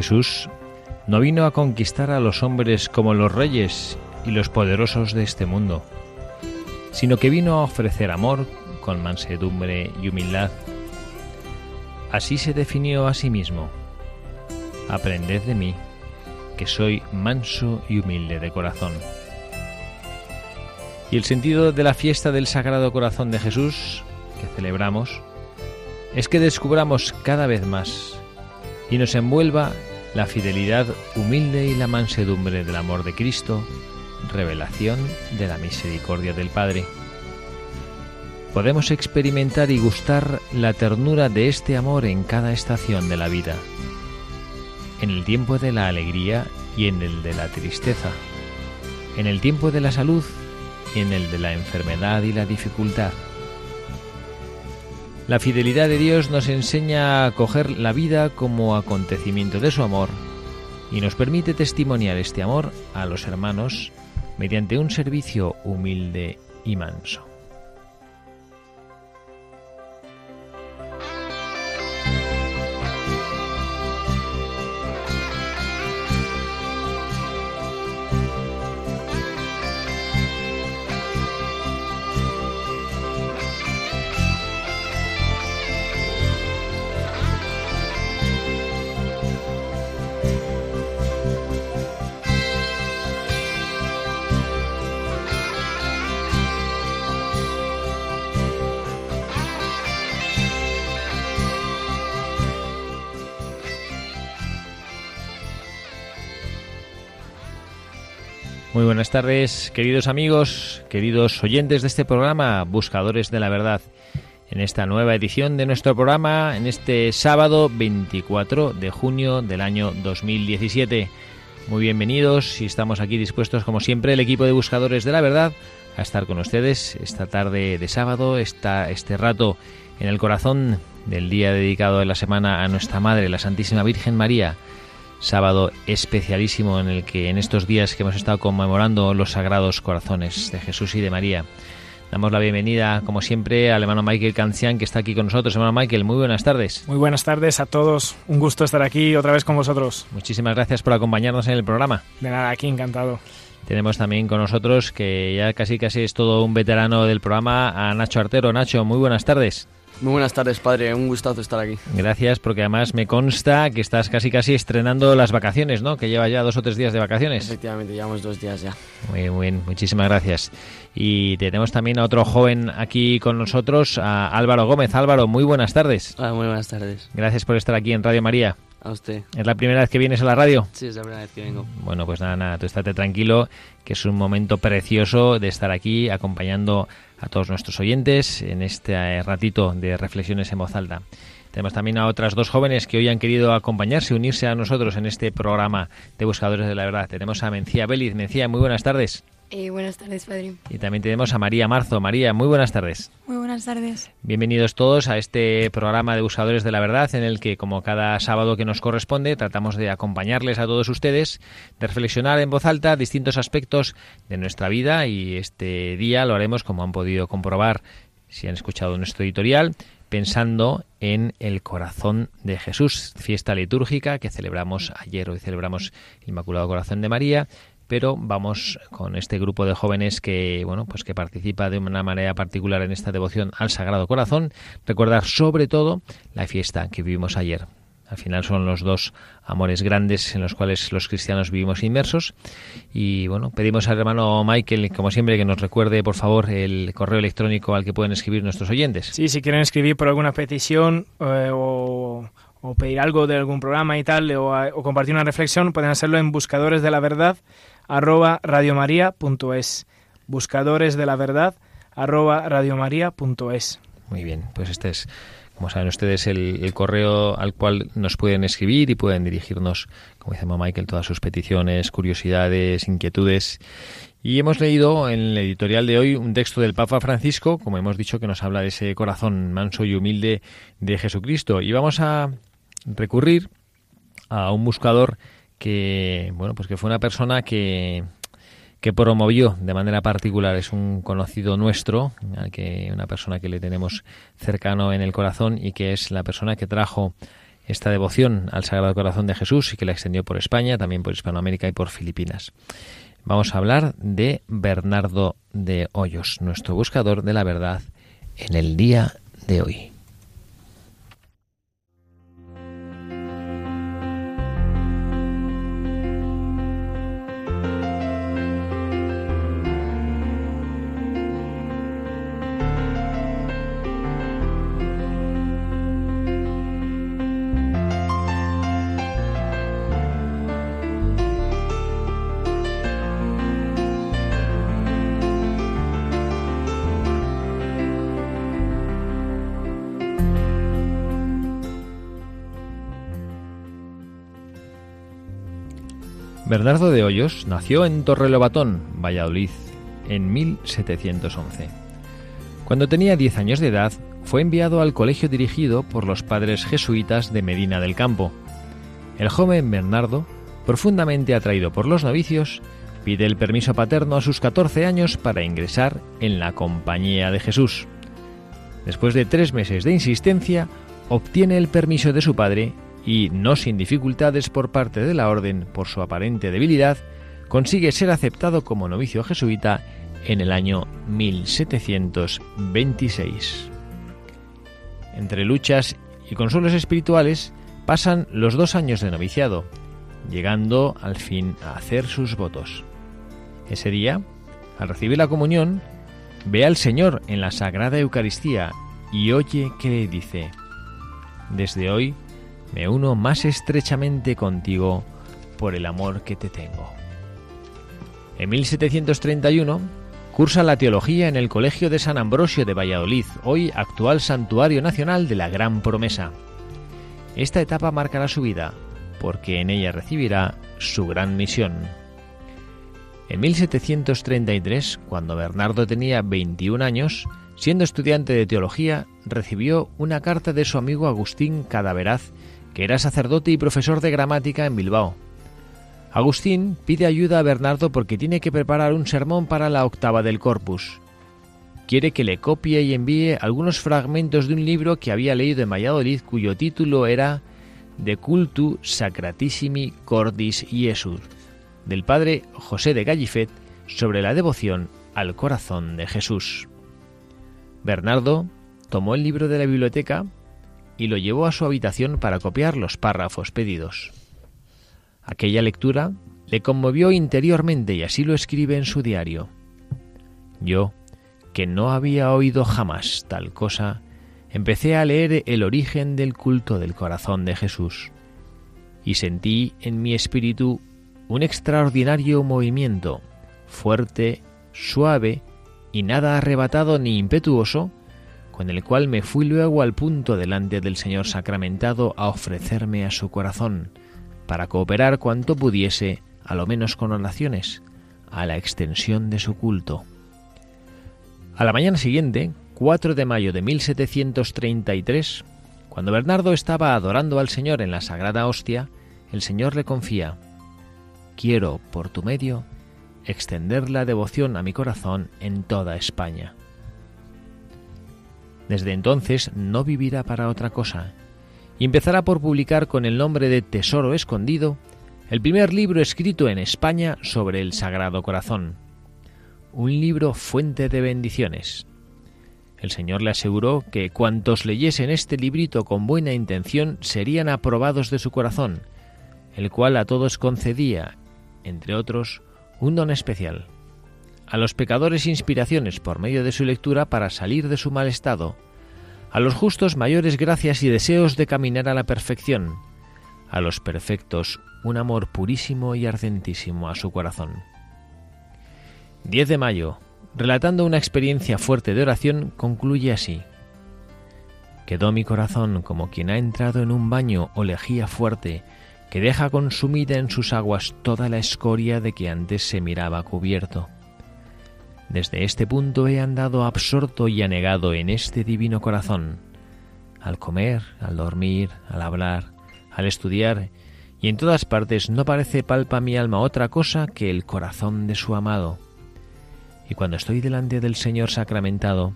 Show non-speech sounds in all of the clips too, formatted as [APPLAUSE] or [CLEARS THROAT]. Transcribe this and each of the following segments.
Jesús no vino a conquistar a los hombres como los reyes y los poderosos de este mundo, sino que vino a ofrecer amor con mansedumbre y humildad. Así se definió a sí mismo. Aprended de mí, que soy manso y humilde de corazón. Y el sentido de la fiesta del Sagrado Corazón de Jesús, que celebramos, es que descubramos cada vez más y nos envuelva la fidelidad humilde y la mansedumbre del amor de Cristo, revelación de la misericordia del Padre. Podemos experimentar y gustar la ternura de este amor en cada estación de la vida, en el tiempo de la alegría y en el de la tristeza, en el tiempo de la salud y en el de la enfermedad y la dificultad la fidelidad de Dios nos enseña a coger la vida como acontecimiento de su amor y nos permite testimoniar este amor a los hermanos mediante un servicio humilde y manso. Muy buenas tardes, queridos amigos, queridos oyentes de este programa, Buscadores de la Verdad. En esta nueva edición de nuestro programa, en este sábado 24 de junio del año 2017. Muy bienvenidos y estamos aquí dispuestos, como siempre, el equipo de Buscadores de la Verdad, a estar con ustedes esta tarde de sábado, esta, este rato en el corazón del día dedicado de la semana a nuestra Madre, la Santísima Virgen María sábado especialísimo en el que en estos días que hemos estado conmemorando los sagrados corazones de Jesús y de María. Damos la bienvenida, como siempre, al hermano Michael Cancian, que está aquí con nosotros. Hermano Michael, muy buenas tardes. Muy buenas tardes a todos. Un gusto estar aquí otra vez con vosotros. Muchísimas gracias por acompañarnos en el programa. De nada, aquí encantado. Tenemos también con nosotros, que ya casi casi es todo un veterano del programa, a Nacho Artero. Nacho, muy buenas tardes. Muy buenas tardes, padre. Un gustazo estar aquí. Gracias, porque además me consta que estás casi casi estrenando las vacaciones, ¿no? Que lleva ya dos o tres días de vacaciones. Efectivamente, llevamos dos días ya. Muy bien, muchísimas gracias. Y tenemos también a otro joven aquí con nosotros, a Álvaro Gómez. Álvaro, muy buenas tardes. Hola, muy buenas tardes. Gracias por estar aquí en Radio María. A usted. ¿Es la primera vez que vienes a la radio? Sí, es la primera vez que vengo. Bueno, pues nada, nada, tú estate tranquilo, que es un momento precioso de estar aquí acompañando a todos nuestros oyentes en este ratito de reflexiones en voz alta. Tenemos también a otras dos jóvenes que hoy han querido acompañarse, unirse a nosotros en este programa de Buscadores de la Verdad. Tenemos a Mencía Béliz. Mencía, muy buenas tardes. Eh, buenas tardes, padre. Y también tenemos a María Marzo. María, muy buenas tardes. Muy buenas tardes. Bienvenidos todos a este programa de Buscadores de la Verdad, en el que, como cada sábado que nos corresponde, tratamos de acompañarles a todos ustedes, de reflexionar en voz alta distintos aspectos de nuestra vida y este día lo haremos, como han podido comprobar si han escuchado nuestro editorial, pensando en el corazón de Jesús, fiesta litúrgica que celebramos ayer, hoy celebramos el Inmaculado Corazón de María, pero vamos con este grupo de jóvenes que, bueno, pues que participa de una manera particular en esta devoción al Sagrado Corazón, recordar sobre todo la fiesta que vivimos ayer. Al final son los dos amores grandes en los cuales los cristianos vivimos inmersos. Y bueno, pedimos al hermano Michael, como siempre, que nos recuerde, por favor, el correo electrónico al que pueden escribir nuestros oyentes. Sí, si quieren escribir por alguna petición eh, o, pedir algo de algún programa y tal, o, o, compartir una reflexión, pueden hacerlo en buscadores de la verdad arroba radiomaria.es. Buscadores de la verdad arroba radiomaria.es. Muy bien, pues este es como saben ustedes, el, correo al cual nos pueden escribir y pueden dirigirnos, como dice Michael, todas sus peticiones, curiosidades, inquietudes. Y hemos leído en el editorial de hoy un texto del Papa Francisco, como hemos dicho, que nos habla de ese corazón manso y humilde de Jesucristo. Y vamos a recurrir a un buscador que, bueno, pues que fue una persona que que promovió de manera particular es un conocido nuestro, que una persona que le tenemos cercano en el corazón y que es la persona que trajo esta devoción al Sagrado Corazón de Jesús y que la extendió por España, también por Hispanoamérica y por Filipinas. Vamos a hablar de Bernardo de Hoyos, nuestro buscador de la verdad en el día de hoy. Bernardo de Hoyos nació en Torrelobatón, Valladolid, en 1711. Cuando tenía 10 años de edad, fue enviado al colegio dirigido por los padres jesuitas de Medina del Campo. El joven Bernardo, profundamente atraído por los novicios, pide el permiso paterno a sus 14 años para ingresar en la Compañía de Jesús. Después de tres meses de insistencia, obtiene el permiso de su padre y, no sin dificultades por parte de la orden por su aparente debilidad, consigue ser aceptado como novicio jesuita en el año 1726. Entre luchas y consuelos espirituales pasan los dos años de noviciado, llegando al fin a hacer sus votos. Ese día, al recibir la comunión, ve al Señor en la Sagrada Eucaristía y oye que le dice, Desde hoy me uno más estrechamente contigo por el amor que te tengo. En 1731 cursa la teología en el Colegio de San Ambrosio de Valladolid, hoy actual Santuario Nacional de la Gran Promesa. Esta etapa marcará su vida, porque en ella recibirá su gran misión. En 1733, cuando Bernardo tenía 21 años, siendo estudiante de teología, recibió una carta de su amigo Agustín Cadaveraz que era sacerdote y profesor de gramática en Bilbao. Agustín pide ayuda a Bernardo porque tiene que preparar un sermón para la octava del corpus. Quiere que le copie y envíe algunos fragmentos de un libro que había leído en Valladolid cuyo título era De cultu sacratissimi cordis Jesús, del padre José de Gallifet sobre la devoción al corazón de Jesús. Bernardo tomó el libro de la biblioteca y lo llevó a su habitación para copiar los párrafos pedidos. Aquella lectura le conmovió interiormente y así lo escribe en su diario. Yo, que no había oído jamás tal cosa, empecé a leer el origen del culto del corazón de Jesús y sentí en mi espíritu un extraordinario movimiento, fuerte, suave y nada arrebatado ni impetuoso, con el cual me fui luego al punto delante del Señor sacramentado a ofrecerme a su corazón, para cooperar cuanto pudiese, a lo menos con oraciones, a la extensión de su culto. A la mañana siguiente, 4 de mayo de 1733, cuando Bernardo estaba adorando al Señor en la Sagrada Hostia, el Señor le confía, Quiero, por tu medio, extender la devoción a mi corazón en toda España. Desde entonces no vivirá para otra cosa, y empezará por publicar con el nombre de Tesoro Escondido el primer libro escrito en España sobre el Sagrado Corazón. Un libro fuente de bendiciones. El Señor le aseguró que cuantos leyesen este librito con buena intención serían aprobados de su corazón, el cual a todos concedía, entre otros, un don especial. A los pecadores inspiraciones por medio de su lectura para salir de su mal estado, a los justos mayores gracias y deseos de caminar a la perfección, a los perfectos un amor purísimo y ardentísimo a su corazón. 10 de mayo, relatando una experiencia fuerte de oración, concluye así. Quedó mi corazón como quien ha entrado en un baño o lejía fuerte que deja consumida en sus aguas toda la escoria de que antes se miraba cubierto. Desde este punto he andado absorto y anegado en este divino corazón, al comer, al dormir, al hablar, al estudiar, y en todas partes no parece palpa mi alma otra cosa que el corazón de su amado. Y cuando estoy delante del Señor sacramentado,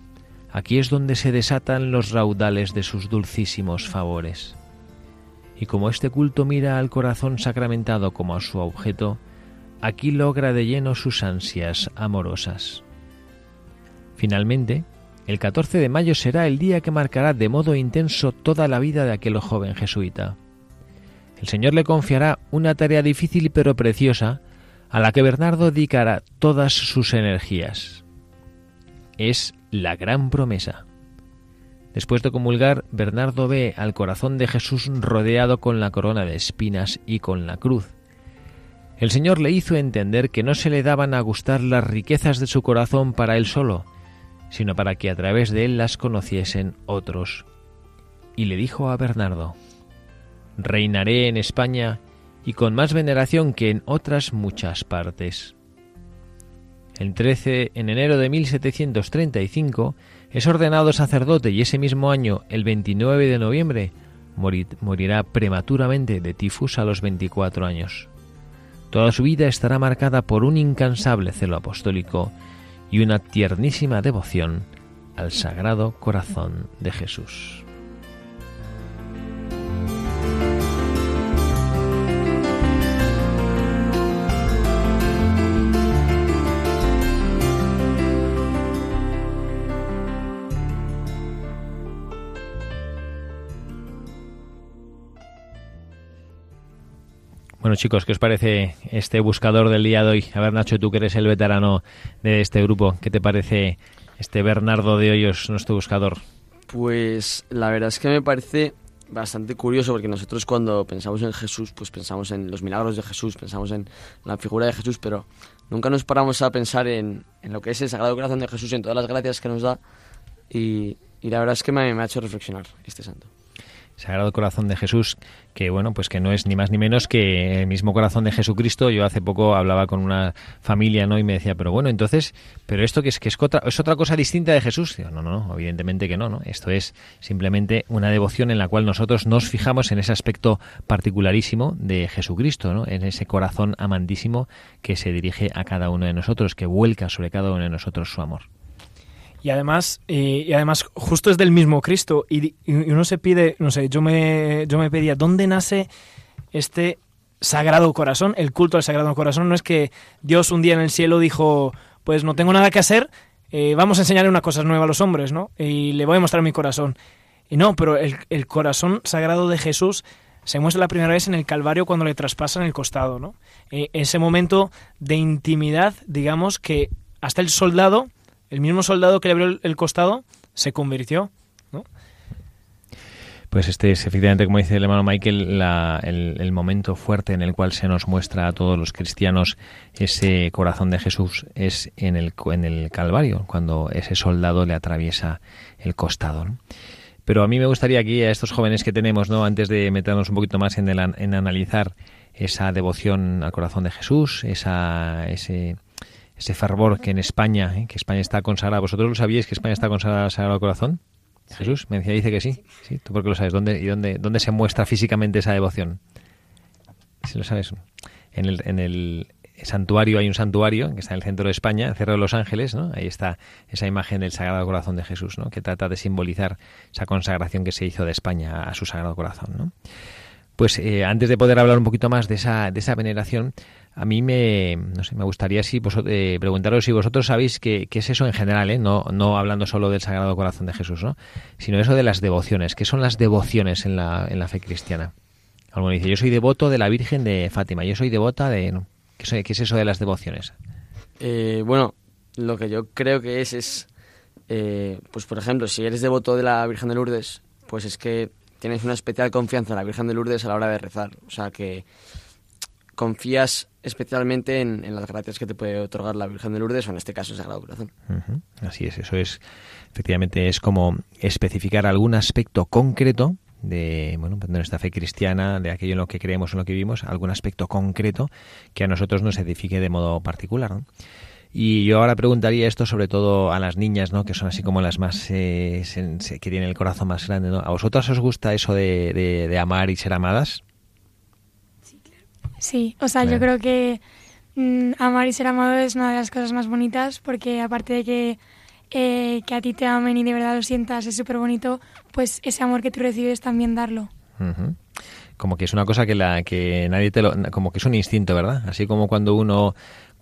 aquí es donde se desatan los raudales de sus dulcísimos favores. Y como este culto mira al corazón sacramentado como a su objeto, aquí logra de lleno sus ansias amorosas. Finalmente, el 14 de mayo será el día que marcará de modo intenso toda la vida de aquel joven jesuita. El Señor le confiará una tarea difícil pero preciosa a la que Bernardo dedicará todas sus energías. Es la gran promesa. Después de comulgar, Bernardo ve al corazón de Jesús rodeado con la corona de espinas y con la cruz. El Señor le hizo entender que no se le daban a gustar las riquezas de su corazón para él solo, sino para que a través de él las conociesen otros. Y le dijo a Bernardo, Reinaré en España y con más veneración que en otras muchas partes. El 13 en enero de 1735 es ordenado sacerdote y ese mismo año, el 29 de noviembre, morirá prematuramente de tifus a los 24 años. Toda su vida estará marcada por un incansable celo apostólico y una tiernísima devoción al Sagrado Corazón de Jesús. Bueno, chicos, ¿qué os parece este buscador del día de hoy? A ver, Nacho, tú que eres el veterano de este grupo, ¿qué te parece este Bernardo de Hoyos, nuestro buscador? Pues la verdad es que me parece bastante curioso porque nosotros cuando pensamos en Jesús, pues pensamos en los milagros de Jesús, pensamos en la figura de Jesús, pero nunca nos paramos a pensar en, lo que es el Sagrado Corazón de Jesús, en todas las gracias que nos da y, la verdad es que me ha hecho reflexionar este santo. Sagrado Corazón de Jesús, que bueno, pues que no es ni más ni menos que el mismo corazón de Jesucristo. Yo hace poco hablaba con una familia, ¿no? Y me decía, pero bueno, entonces, pero esto que es que es otra, es otra cosa distinta de Jesús. no, no, no, evidentemente que no, ¿no? Esto es simplemente una devoción en la cual nosotros nos fijamos en ese aspecto particularísimo de Jesucristo, ¿no? En ese corazón amantísimo que se dirige a cada uno de nosotros, que vuelca sobre cada uno de nosotros su amor. Y además, y además justo es del mismo Cristo. Y, uno se pide, no sé, yo me, yo me pedía, ¿dónde nace este Sagrado Corazón? El culto al Sagrado Corazón no es que Dios un día en el cielo dijo, pues no tengo nada que hacer, eh, vamos a enseñarle una cosa nueva a los hombres, ¿no? Y le voy a mostrar mi corazón. Y no, pero el, corazón sagrado de Jesús se muestra la primera vez en el Calvario cuando le traspasan el costado, ¿no? Eh, ese momento de intimidad, digamos, que hasta el soldado el mismo soldado que le abrió el costado se convirtió, ¿no? Pues este es efectivamente, como dice el hermano Michael, el, momento fuerte en el cual se nos muestra a todos los cristianos ese corazón de Jesús es en el, en el Calvario, cuando ese soldado le atraviesa el costado. Pero a mí me gustaría aquí a estos jóvenes que tenemos, ¿no? antes de meternos un poquito más en, en analizar esa devoción al corazón de Jesús, esa, ese, ese fervor que en España, ¿eh? que España está consagrada. ¿Vosotros lo sabíais que España está consagrada al Sagrado Corazón? Jesús, me decía, dice que sí. sí. ¿Tú por qué lo sabes? ¿Dónde, ¿Y dónde, dónde se muestra físicamente esa devoción? Si lo sabes. En el, en el santuario, hay un santuario que está en el centro de España, el Cerro de los Ángeles, ¿no? Ahí está esa imagen del Sagrado Corazón de Jesús, ¿no? Que trata de simbolizar esa consagración que se hizo de España a su Sagrado Corazón, ¿no? Pues eh, antes de poder hablar un poquito más de esa, de esa veneración, a mí me, me gustaría si eh, preguntaros si vosotros sabéis qué, qué es eso en general, ¿eh? no, no hablando solo del Sagrado Corazón de Jesús, ¿no? sino eso de las devociones. ¿Qué son las devociones en la, en la fe cristiana? Alguno dice, yo soy devoto de la Virgen de Fátima, yo soy devota de... ¿Qué, qué es eso de las devociones? Eh, bueno, lo que yo creo que es es, eh, pues por ejemplo, si eres devoto de la Virgen de Lourdes, pues es que tienes una especial confianza en la Virgen de Lourdes a la hora de rezar. O sea, que confías especialmente en, las gracias que te puede otorgar la Virgen de Lourdes o en este caso el Sagrado Corazón. Así es, eso es, efectivamente, es como especificar algún aspecto concreto de, bueno, de nuestra fe cristiana, de aquello en lo que creemos, en lo que vivimos, algún aspecto concreto que a nosotros nos edifique de modo particular. ¿no? Y yo ahora preguntaría esto sobre todo a las niñas, ¿no? que son así como las más eh, que tienen el corazón más grande. ¿no? ¿A vosotras os gusta eso de, de, amar y ser amadas? Sí, o sea, yo creo que mm, amar y ser amado es una de las cosas más bonitas porque aparte de que eh, que a ti te amen y de verdad lo sientas, es súper bonito, pues ese amor que tú recibes también darlo. Como que es una cosa que la que nadie te lo, como que es un instinto, ¿verdad? Así como cuando uno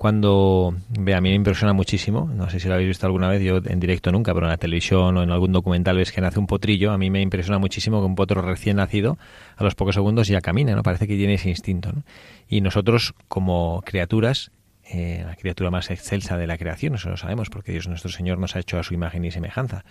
cuando a mí me impresiona muchísimo, no sé si lo habéis visto alguna vez, yo en directo nunca, pero en la televisión o en algún documental ves que nace un potrillo, a mí me impresiona muchísimo que un potro recién nacido a los pocos segundos ya camina, ¿no? Parece que tiene ese instinto, ¿no? Y nosotros como criaturas eh, la criatura más excelsa de la creación, eso lo sabemos, porque Dios nuestro Señor nos ha hecho a su imagen y semejanza.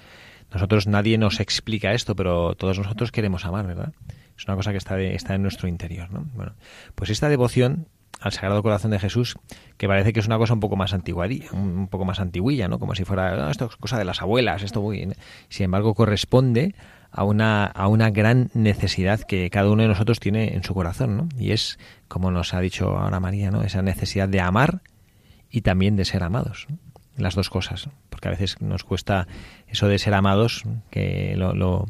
Nosotros nadie nos explica esto, pero todos nosotros queremos amar, ¿verdad? Es una cosa que está, está en nuestro interior, ¿no? Bueno, pues esta devoción al Sagrado Corazón de Jesús, que parece que es una cosa un poco más antigua, un poco más antiguilla, ¿no? Como si fuera, esto es cosa de las abuelas, esto muy... Sin embargo, corresponde a una, a una gran necesidad que cada uno de nosotros tiene en su corazón, ¿no? Y es, como nos ha dicho ahora María, ¿no? Esa necesidad de amar y también de ser amados. Las dos cosas, porque a veces nos cuesta eso de ser amados, que lo, lo,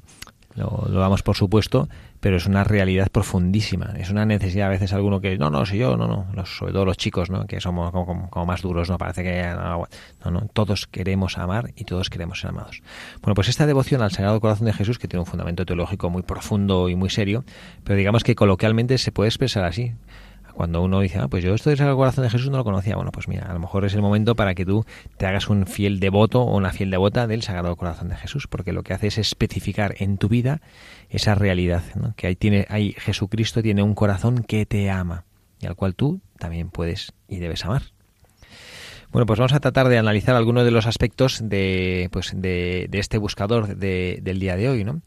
lo, damos por supuesto, pero es una realidad profundísima. Es una necesidad a veces alguno que, no, no, si yo, no, no, sobre todo los chicos, ¿no? que somos como, como, más duros, ¿no? Parece que no, no, todos queremos amar y todos queremos ser amados. Bueno, pues esta devoción al Sagrado Corazón de Jesús, que tiene un fundamento teológico muy profundo y muy serio, pero digamos que coloquialmente se puede expresar así cuando uno dice, ah, pues yo esto del Sagrado Corazón de Jesús no lo conocía, bueno, pues mira, a lo mejor es el momento para que tú te hagas un fiel devoto o una fiel devota del Sagrado Corazón de Jesús, porque lo que hace es especificar en tu vida esa realidad, ¿no? que ahí tiene, ahí Jesucristo tiene un corazón que te ama y al cual tú también puedes y debes amar. Bueno, pues vamos a tratar de analizar algunos de los aspectos de, pues de, de este buscador de, del día de hoy, ¿no?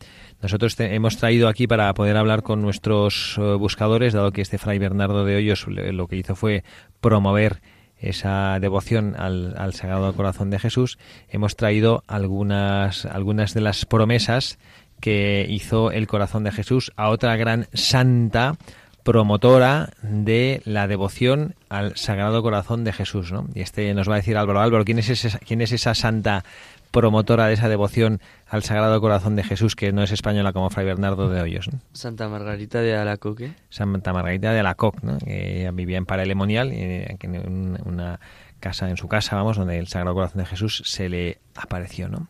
Nosotros hemos traído aquí para poder hablar con nuestros eh, buscadores, dado que este Fray Bernardo de Hoyos lo que hizo fue promover esa devoción al, Sagrado Corazón de Jesús, hemos traído algunas, algunas de las promesas que hizo el Corazón de Jesús a otra gran santa promotora de la devoción al Sagrado Corazón de Jesús, ¿no? Y este nos va a decir Álvaro, Álvaro, ¿quién es quién es esa santa promotora de esa devoción al Sagrado Corazón de Jesús, que no es española como Fray Bernardo de Hoyos. Santa Margarita de Alacoque. Santa Margarita de Alacoque, ¿no? que vivía en Paralemonial, en una casa, en su casa, vamos, donde el Sagrado Corazón de Jesús se le apareció, ¿no?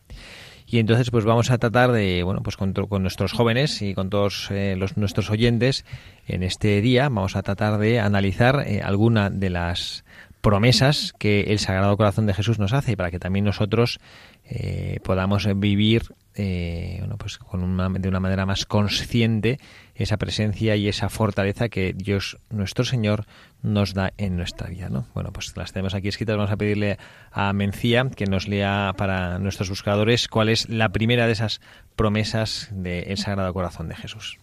Y entonces, pues vamos a tratar de, bueno, pues con, nuestros jóvenes y con todos eh, los, nuestros oyentes en este día, vamos a tratar de analizar eh, alguna de las promesas que el Sagrado Corazón de Jesús nos hace para que también nosotros eh, podamos vivir eh, bueno, pues con una, de una manera más consciente esa presencia y esa fortaleza que Dios nuestro Señor nos da en nuestra vida. ¿no? Bueno, pues las tenemos aquí escritas. Vamos a pedirle a Mencía que nos lea para nuestros buscadores cuál es la primera de esas promesas del Sagrado Corazón de Jesús.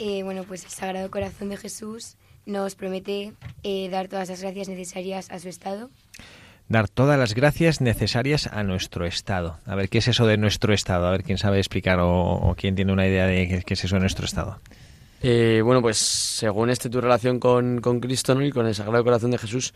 Eh, bueno, pues el Sagrado Corazón de Jesús nos promete dar todas las gracias necesarias a su estado dar todas las gracias necesarias a nuestro estado. A ver, ¿qué es eso de nuestro estado? A ver, ¿quién sabe explicar o, quién tiene una idea de qué, es eso de nuestro estado? Eh, bueno, pues según este tu relación con, con Cristo ¿no? y con el Sagrado Corazón de Jesús,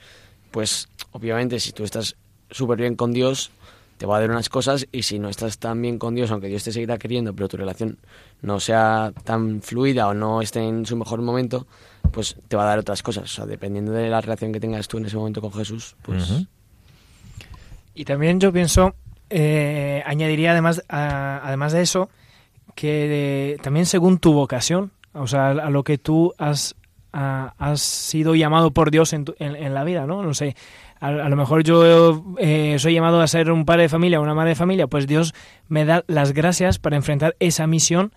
pues obviamente si tú estás súper bien con Dios, te va a dar unas cosas y si no estás tan bien con Dios, aunque Dios te seguirá queriendo, pero tu relación no sea tan fluida o no esté en su mejor momento, pues te va a dar otras cosas. O sea, dependiendo de la relación que tengas tú en ese momento con Jesús, pues... Y también yo pienso, eh, añadiría además, además de eso, que también según tu vocación, o sea, a lo que tú has, has sido llamado por Dios en, en, la vida, ¿no? No sé, a, lo mejor yo eh, soy llamado a ser un padre de familia o una madre de familia, pues Dios me da las gracias para enfrentar esa misión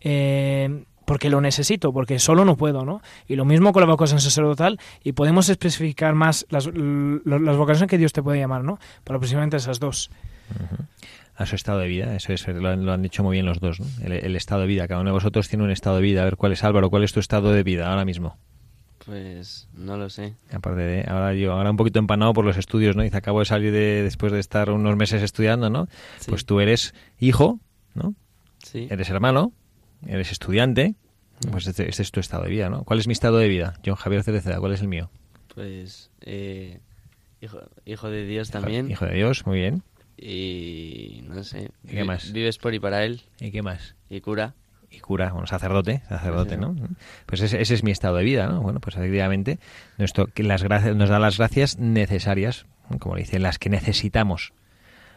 eh, porque lo necesito, porque solo no puedo, ¿no? Y lo mismo con la vocación sacerdotal, y podemos especificar más las, las vocaciones que Dios te puede llamar, ¿no? Pero precisamente esas dos. A su estado de vida, eso es, lo han, dicho muy bien los dos, ¿no? El, estado de vida, cada uno de vosotros tiene un estado de vida. A ver, ¿cuál es Álvaro? ¿Cuál es tu estado de vida ahora mismo? Pues no lo sé. Aparte de, ahora yo, ahora un poquito empanado por los estudios, ¿no? Dice, acabo de salir de, después de estar unos meses estudiando, ¿no? Pues tú eres hijo, ¿no? Sí. Eres hermano, eres estudiante, pues este, este, es tu estado de vida, ¿no? ¿Cuál es mi estado de vida? John Javier Cereceda, ¿cuál es el mío? Pues eh, hijo, hijo de Dios también. Hijo de Dios, muy bien. Y no sé. ¿Y qué más? Vives por y para él. ¿Y qué más? Y cura. Y cura, bueno, sacerdote, sacerdote, ¿no? Pues ese, ese, es mi estado de vida, ¿no? Bueno, pues efectivamente nuestro, las gracias, nos da las gracias necesarias, como le dice, las que necesitamos.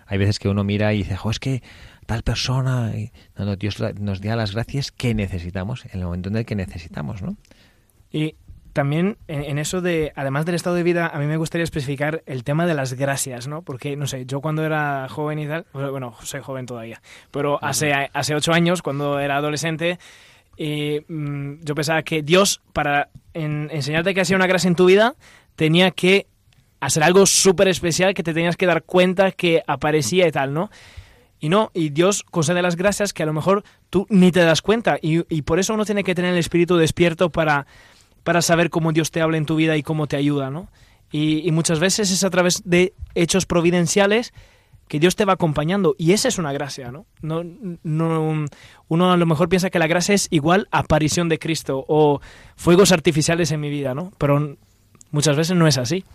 Hay veces que uno mira y dice, jo, es que tal persona. No, Dios nos da las gracias que necesitamos en el momento en el que necesitamos, ¿no? Y también en, eso de, además del estado de vida, a mí me gustaría especificar el tema de las gracias, ¿no? Porque, no sé, yo cuando era joven y tal, bueno, soy joven todavía, pero hace, hace ocho años, cuando era adolescente, y, mm, yo pensaba que Dios, para enseñarte que hacía una gracia en tu vida, tenía que hacer algo súper especial que te tenías que dar cuenta que aparecía y tal, ¿no? Y no, y Dios concede las gracias que a lo mejor tú ni te das cuenta. Y, por eso uno tiene que tener el espíritu despierto para, para saber cómo Dios te habla en tu vida y cómo te ayuda, ¿no? Y, muchas veces es a través de hechos providenciales que Dios te va acompañando. Y esa es una gracia, ¿no? no, no uno a lo mejor piensa que la gracia es igual aparición de Cristo o fuegos artificiales en mi vida, ¿no? Pero muchas veces no es así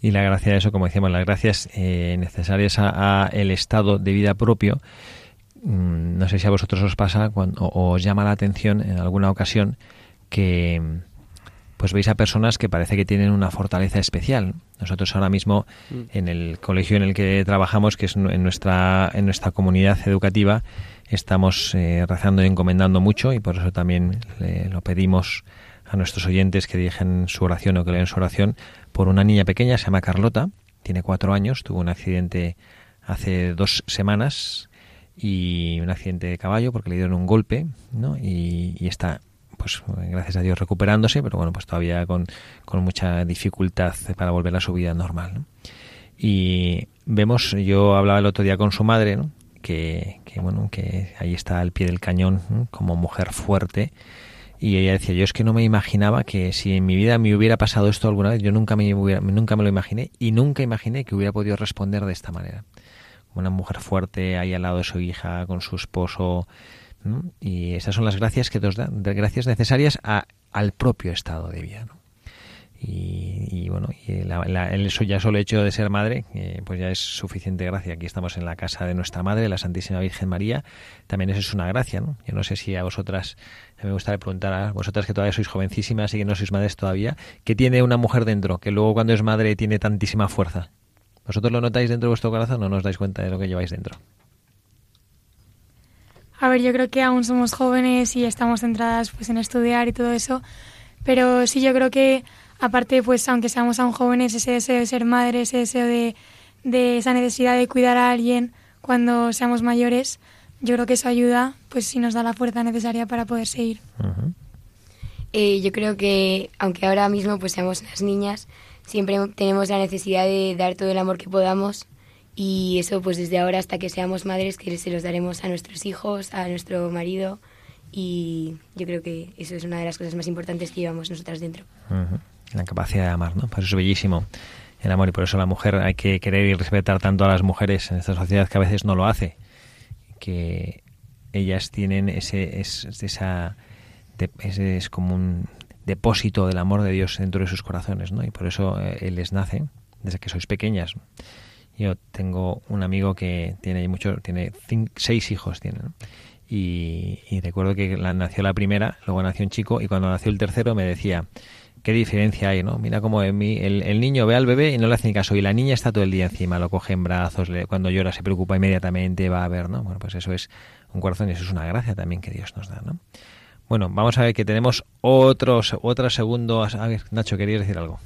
y la gracia eso, como decíamos, las gracias eh, necesarias a, el estado de vida propio. Mm, no sé si a vosotros os pasa cuando, o os llama la atención en alguna ocasión que pues veis a personas que parece que tienen una fortaleza especial. Nosotros ahora mismo mm. en el colegio en el que trabajamos, que es en nuestra en nuestra comunidad educativa, estamos eh, rezando y encomendando mucho y por eso también lo pedimos a nuestros oyentes que dirigen su oración o que leen su oración por una niña pequeña, se llama Carlota, tiene cuatro años, tuvo un accidente hace dos semanas y un accidente de caballo porque le dieron un golpe, ¿no? Y, está, pues gracias a Dios recuperándose, pero bueno, pues todavía con, con mucha dificultad para volver a su vida normal, ¿no? Y vemos, yo hablaba el otro día con su madre, ¿no? Que, que bueno, que ahí está al pie del cañón, como mujer fuerte, y ella decía, yo es que no me imaginaba que si en mi vida me hubiera pasado esto alguna vez, yo nunca me, nunca me lo imaginé y nunca imaginé que hubiera podido responder de esta manera. Una mujer fuerte ahí al lado de su hija, con su esposo. Y esas son las gracias que nos dan, gracias necesarias a, al propio estado de vida. ¿no? Y, bueno, y la, eso ya solo hecho de ser madre, pues ya es suficiente gracia. Aquí estamos en la casa de nuestra madre, la Santísima Virgen María. También eso es una gracia, ¿no? Yo no sé si a vosotras, me gustaría preguntar a vosotras que todavía sois jovencísimas y que no sois madres todavía, ¿qué tiene una mujer dentro que luego cuando es madre tiene tantísima fuerza? ¿Vosotros lo notáis dentro de vuestro corazón o no os dais cuenta de lo que lleváis dentro? A ver, yo creo que aún somos jóvenes y estamos centradas pues en estudiar y todo eso, pero sí yo creo que aparte, pues aunque seamos aún jóvenes, ese deseo de ser madre, ese deseo de, de esa necesidad de cuidar a alguien cuando seamos mayores, yo creo que eso ayuda, pues si nos da la fuerza necesaria para poder seguir. Eh, yo creo que, aunque ahora mismo pues seamos unas niñas, siempre tenemos la necesidad de dar todo el amor que podamos y eso pues desde ahora hasta que seamos madres que se los daremos a nuestros hijos, a nuestro marido y yo creo que eso es una de las cosas más importantes que llevamos nosotras dentro la capacidad de amar, ¿no? Por eso es bellísimo el amor y por eso la mujer hay que querer y respetar tanto a las mujeres en esta sociedad que a veces no lo hace, que ellas tienen ese es, esa ese es como un depósito del amor de Dios dentro de sus corazones, ¿no? Y por eso eh, él les nace desde que sois pequeñas. Yo tengo un amigo que tiene mucho, tiene seis hijos, tiene, y, recuerdo que nació la primera, luego nació un chico y cuando nació el tercero me decía, qué diferencia hay, ¿no? Mira cómo el, niño ve al bebé y no le hace ni caso, y la niña está todo el día encima, lo coge en brazos, le, cuando llora se preocupa inmediatamente, va a ver, ¿no? Bueno, pues eso es un corazón y eso es una gracia también que Dios nos da, ¿no? Bueno, vamos a ver que tenemos otros, otra segundo. A ver, Nacho, ¿querías decir algo?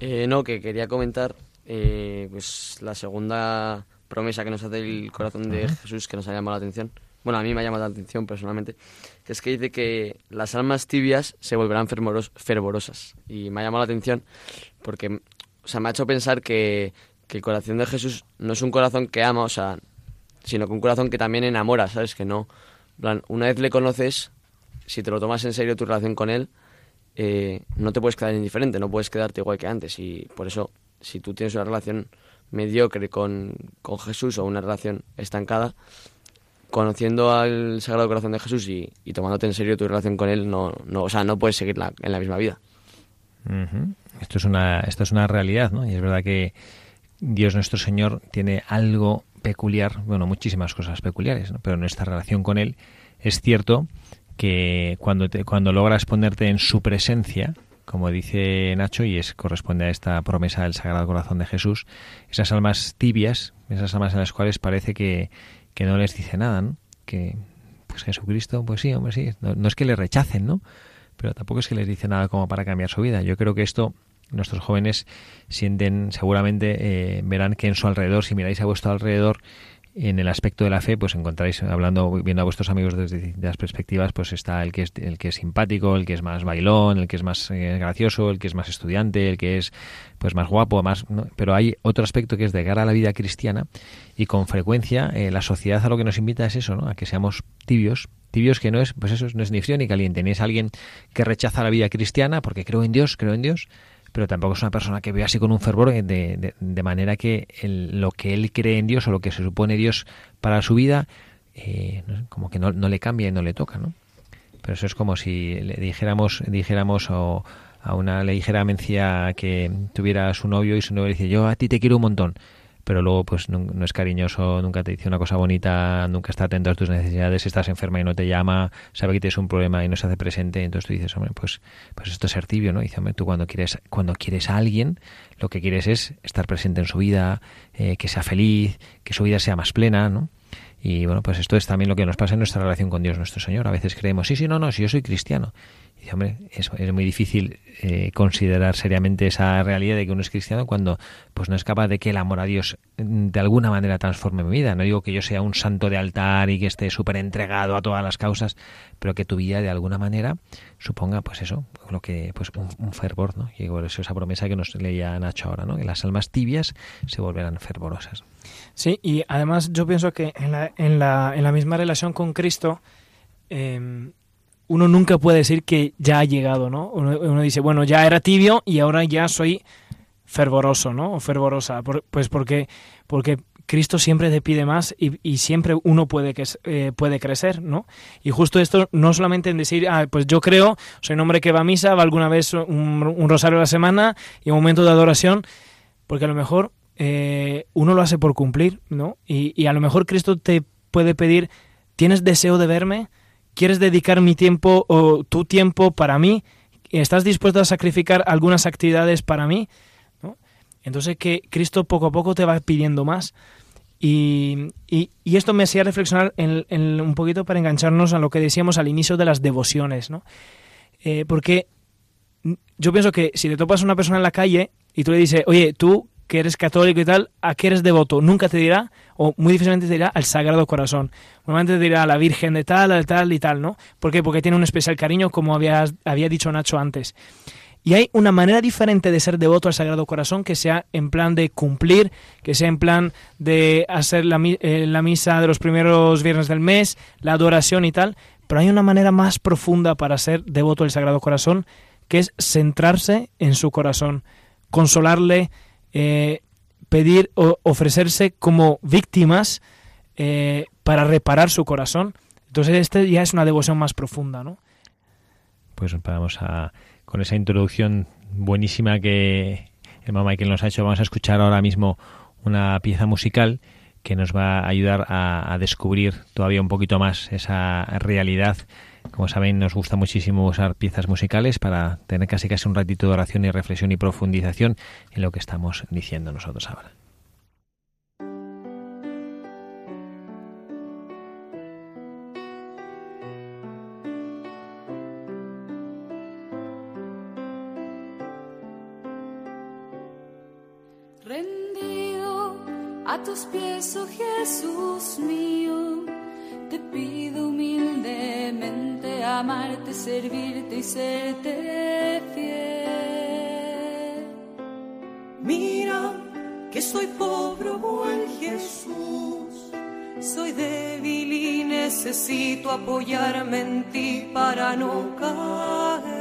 Eh, no, que quería comentar eh, pues la segunda promesa que nos hace el corazón de Jesús que nos ha llamado la atención. Bueno, a mí me ha llamado la atención personalmente, que es que dice que las almas tibias se volverán fervorosas. Y me ha llamado la atención porque, o sea, me ha hecho pensar que, que el corazón de Jesús no es un corazón que ama, o sea, sino que un corazón que también enamora, ¿sabes? Que no, una vez le conoces, si te lo tomas en serio tu relación con él, eh, no te puedes quedar indiferente, no puedes quedarte igual que antes. Y por eso, si tú tienes una relación mediocre con, con Jesús o una relación estancada, conociendo al Sagrado Corazón de Jesús y, tomándote en serio tu relación con él, no, no, o sea, no puedes seguir en la misma vida. Esto es una, esto es una realidad, ¿no? Y es verdad que Dios nuestro Señor tiene algo peculiar, bueno, muchísimas cosas peculiares, ¿no? pero nuestra relación con Él es cierto que cuando, te, cuando logras ponerte en su presencia, como dice Nacho, y es corresponde a esta promesa del Sagrado Corazón de Jesús, esas almas tibias, esas almas en las cuales parece que, que no les dice nada, ¿no? Que, pues Jesucristo, pues sí, hombre, sí, no, es que le rechacen, ¿no? Pero tampoco es que les dice nada como para cambiar su vida. Yo creo que esto nuestros jóvenes sienten, seguramente eh, verán que en su alrededor, si miráis a vuestro alrededor, en el aspecto de la fe, pues encontráis, hablando, viendo a vuestros amigos desde las perspectivas, pues está el que es el que es simpático, el que es más bailón, el que es más eh, gracioso, el que es más estudiante, el que es pues más guapo, más, pero hay otro aspecto que es de cara a la vida cristiana y con frecuencia eh, la sociedad a lo que nos invita es eso, ¿no? A que seamos tibios, tibios que no es, pues eso no es ni frío ni caliente, ni es alguien que rechaza la vida cristiana porque creo en Dios, creo en Dios, pero tampoco es una persona que ve así con un fervor de, de, de manera que lo que él cree en Dios o lo que se supone Dios para su vida, eh, como que no, no, le cambia y no le toca, ¿no? Pero eso es como si le dijéramos, dijéramos o a una le dijera a que tuviera su novio y su novio le dice yo a ti te quiero un montón pero luego pues no, es cariñoso, nunca te dice una cosa bonita, nunca está atento a tus necesidades, estás enferma y no te llama, sabe que tienes un problema y no se hace presente, entonces tú dices, hombre, pues, pues esto es ser tibio, ¿no? dice, hombre, tú cuando quieres, cuando quieres a alguien, lo que quieres es estar presente en su vida, eh, que sea feliz, que su vida sea más plena, ¿no? Y bueno, pues esto es también lo que nos pasa en nuestra relación con Dios nuestro Señor. A veces creemos, sí, sí, no, no, si yo soy cristiano. Hombre, es, muy difícil eh, considerar seriamente esa realidad de que uno es cristiano cuando pues no es capaz de que el amor a Dios mm, de alguna manera transforme mi vida. No digo que yo sea un santo de altar y que esté súper entregado a todas las causas, pero que tu vida de alguna manera suponga, pues eso, lo que, pues un, fervor, ¿no? Y esa promesa que nos leía Nacho ahora, ¿no? Que las almas tibias se volverán fervorosas. Sí, y además yo pienso que en la, en la, en la misma relación con Cristo, eh, uno nunca puede decir que ya ha llegado, ¿no? Uno, dice, bueno, ya era tibio y ahora ya soy fervoroso, ¿no? O fervorosa. pues porque, porque Cristo siempre te pide más y, siempre uno puede, que, eh, puede crecer, ¿no? Y justo esto no solamente en decir, ah, pues yo creo, soy un hombre que va a misa, va alguna vez un, rosario a la semana y un momento de adoración, porque a lo mejor eh, uno lo hace por cumplir, ¿no? Y a lo mejor Cristo te puede pedir, ¿tienes deseo de verme? ¿Quieres dedicar mi tiempo o tu tiempo para mí? ¿Estás dispuesto a sacrificar algunas actividades para mí? Entonces que Cristo poco a poco te va pidiendo más. Y, esto me hacía reflexionar un poquito para engancharnos a lo que decíamos al inicio de las devociones, ¿no? Eh, porque yo pienso que si te topas a una persona en la calle y tú le dices, oye, tú que eres católico y tal, ¿a qué eres devoto? Nunca te dirá, o muy difícilmente te dirá, al Sagrado Corazón. Normalmente te dirá a la Virgen de tal, al tal y tal, ¿no? ¿Por qué? Porque tiene un especial cariño, como había, había dicho Nacho antes. Y hay una manera diferente de ser devoto al Sagrado Corazón que sea en plan de cumplir, que sea en plan de hacer la, eh, la misa de los primeros viernes del mes, la adoración y tal. Pero hay una manera más profunda para ser devoto al Sagrado Corazón, que es centrarse en su corazón, consolarle, eh, pedir o ofrecerse como víctimas eh, para reparar su corazón. Entonces, este ya es una devoción más profunda, ¿no? Pues vamos a, con esa introducción buenísima que el mamá Michael nos ha hecho, vamos a escuchar ahora mismo una pieza musical que nos va a ayudar a, a descubrir todavía un poquito más esa realidad como saben, nos gusta muchísimo usar piezas musicales para tener casi casi un ratito de oración y reflexión y profundización en lo que estamos diciendo nosotros ahora. Servirte y serte fiel. Mira que soy pobre, buen Jesús, soy débil y necesito apoyarme en ti para no caer.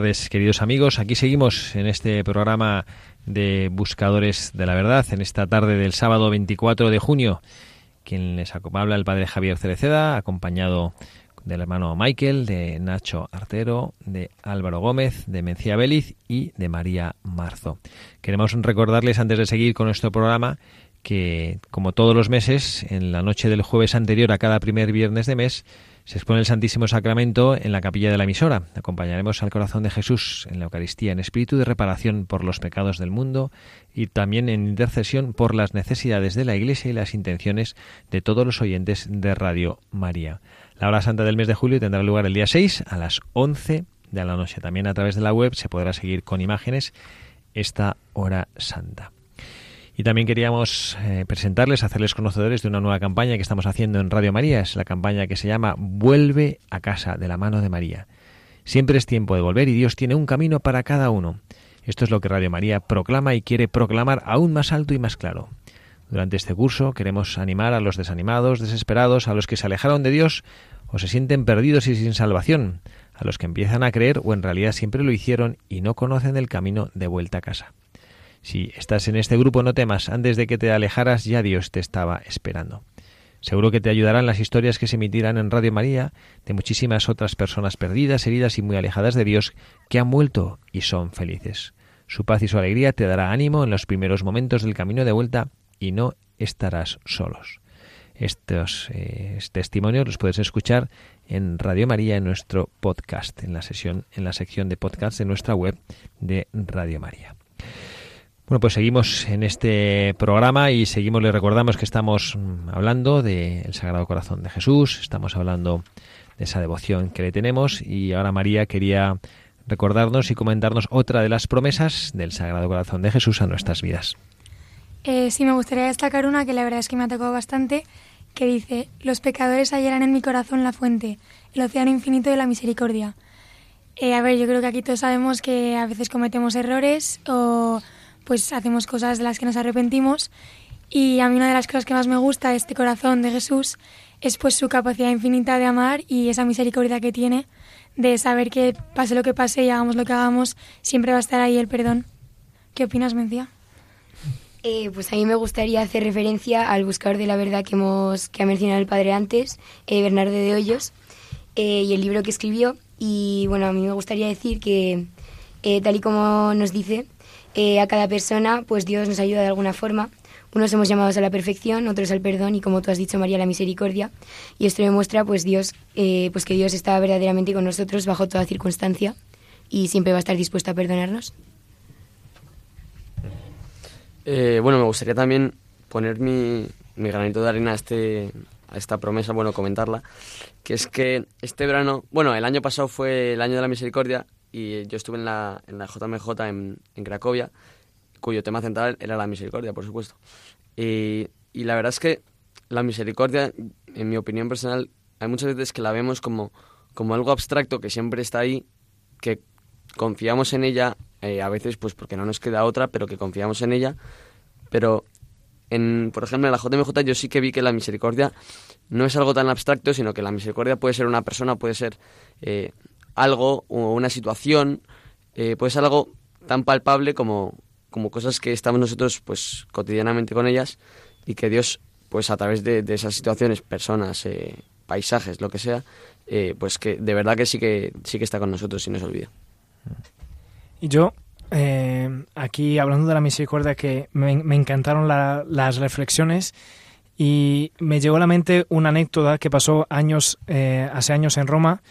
Tardes, queridos amigos. Aquí seguimos en este programa de Buscadores de la Verdad, en esta tarde del sábado 24 de junio. Quien les habla el padre Javier Cereceda, acompañado del hermano Michael, de Nacho Artero, de Álvaro Gómez, de Mencía Béliz y de María Marzo. Queremos recordarles, antes de seguir con nuestro programa, que como todos los meses, en la noche del jueves anterior a cada primer viernes de mes, se expone el Santísimo Sacramento en la capilla de la emisora. Acompañaremos al corazón de Jesús en la Eucaristía en espíritu de reparación por los pecados del mundo y también en intercesión por las necesidades de la Iglesia y las intenciones de todos los oyentes de Radio María. La hora santa del mes de julio tendrá lugar el día 6 a las 11 de la noche. También a través de la web se podrá seguir con imágenes esta hora santa. Y también queríamos eh, presentarles, hacerles conocedores de una nueva campaña que estamos haciendo en Radio María. Es la campaña que se llama Vuelve a casa de la mano de María. Siempre es tiempo de volver y Dios tiene un camino para cada uno. Esto es lo que Radio María proclama y quiere proclamar aún más alto y más claro. Durante este curso queremos animar a los desanimados, desesperados, a los que se alejaron de Dios o se sienten perdidos y sin salvación, a los que empiezan a creer o en realidad siempre lo hicieron y no conocen el camino de vuelta a casa. Si estás en este grupo, no temas, antes de que te alejaras ya Dios te estaba esperando. Seguro que te ayudarán las historias que se emitirán en Radio María de muchísimas otras personas perdidas, heridas y muy alejadas de Dios que han vuelto y son felices. Su paz y su alegría te dará ánimo en los primeros momentos del camino de vuelta y no estarás solos. Estos eh, testimonios los puedes escuchar en Radio María en nuestro podcast, en la sesión, en la sección de podcast de nuestra web de Radio María. Bueno, pues seguimos en este programa y seguimos, le recordamos que estamos mm, hablando del Sagrado Corazón de Jesús, estamos hablando de esa devoción que le tenemos y ahora María quería recordarnos y comentarnos otra de las promesas del Sagrado Corazón de Jesús a nuestras vidas. Eh, sí, me gustaría destacar una que la verdad es que me ha tocado bastante, que dice, los pecadores hallarán en mi corazón la fuente, el océano infinito de la misericordia. Eh, a ver, yo creo que aquí todos sabemos que a veces cometemos errores o pues hacemos cosas de las que nos arrepentimos y a mí una de las cosas que más me gusta de este corazón de Jesús es pues su capacidad infinita de amar y esa misericordia que tiene de saber que pase lo que pase y hagamos lo que hagamos, siempre va a estar ahí el perdón. ¿Qué opinas, Mencia? Eh, pues a mí me gustaría hacer referencia al buscador de la verdad que, hemos, que ha mencionado el padre antes, eh, Bernardo de Hoyos, eh, y el libro que escribió. Y bueno, a mí me gustaría decir que, tal y como nos dice, a cada persona, pues Dios nos ayuda de alguna forma. Unos somos llamados a la perfección, otros al perdón y como tú has dicho María, la misericordia. Y esto demuestra pues Dios, pues que Dios está verdaderamente con nosotros bajo toda circunstancia y siempre va a estar dispuesto a perdonarnos. Eh, bueno, me gustaría también poner mi, granito de arena este, a esta promesa, bueno, comentarla, que es que este verano, bueno, el año pasado fue el año de la misericordia y yo estuve en la, en la JMJ en, en Cracovia, cuyo tema central era la misericordia, por supuesto. Y, y la verdad es que la misericordia, en mi opinión personal, hay muchas veces que la vemos como, como algo abstracto que siempre está ahí, que confiamos en ella eh, a veces pues porque no nos queda otra, pero que confiamos en ella. Pero, en, por ejemplo, en la JMJ yo sí que vi que la misericordia no es algo tan abstracto, sino que la misericordia puede ser una persona, puede ser eh, algo o una situación, eh, puede ser algo tan palpable como, como cosas que estamos nosotros pues cotidianamente con ellas y que Dios pues a través de, de esas situaciones, personas, paisajes, lo que sea, pues que de verdad que sí que sí que está con nosotros y no se olvida. Y yo, eh, aquí hablando de la misericordia, que me, encantaron las reflexiones y me llegó a la mente una anécdota que pasó años, eh, hace años en Roma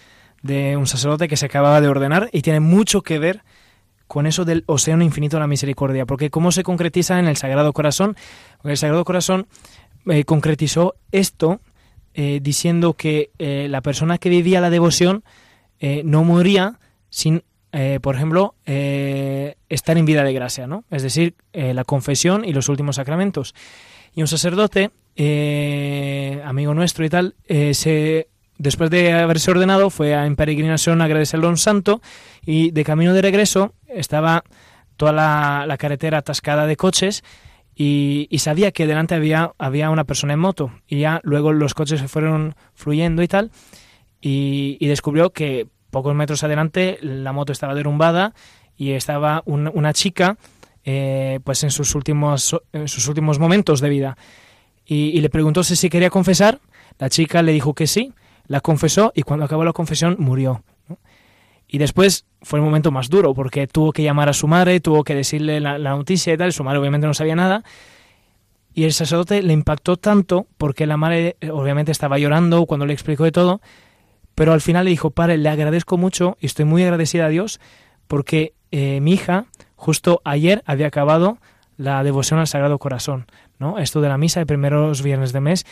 de un sacerdote que se acababa de ordenar y tiene mucho que ver con eso del océano infinito de la misericordia, porque cómo se concretiza en el Sagrado Corazón, el Sagrado Corazón eh, concretizó esto diciendo que la persona que vivía la devoción no moría sin eh, por ejemplo, eh, estar en vida de gracia, ¿no? Es decir, eh, la confesión y los últimos sacramentos. Y un sacerdote, amigo nuestro y tal, se, después de haberse ordenado, fue en peregrinación a agradecerle a un santo y de camino de regreso estaba toda la, carretera atascada de coches y, sabía que delante había, había una persona en moto y ya luego los coches se fueron fluyendo y tal y descubrió que Pocos metros adelante la moto estaba derrumbada y estaba una chica eh, pues en sus, últimos, en sus últimos momentos de vida. Y, le preguntó si, si quería confesar. La chica le dijo que sí, la confesó y cuando acabó la confesión murió. Y después fue el momento más duro porque tuvo que llamar a su madre, tuvo que decirle la, noticia y tal. Su madre obviamente no sabía nada. Y el sacerdote le impactó tanto porque la madre eh, obviamente estaba llorando cuando le explicó de todo pero al final le dijo, padre, le agradezco mucho y estoy muy agradecida a Dios porque eh, mi hija justo ayer había acabado la devoción al Sagrado Corazón, ¿no? Esto de la misa de primeros viernes de mes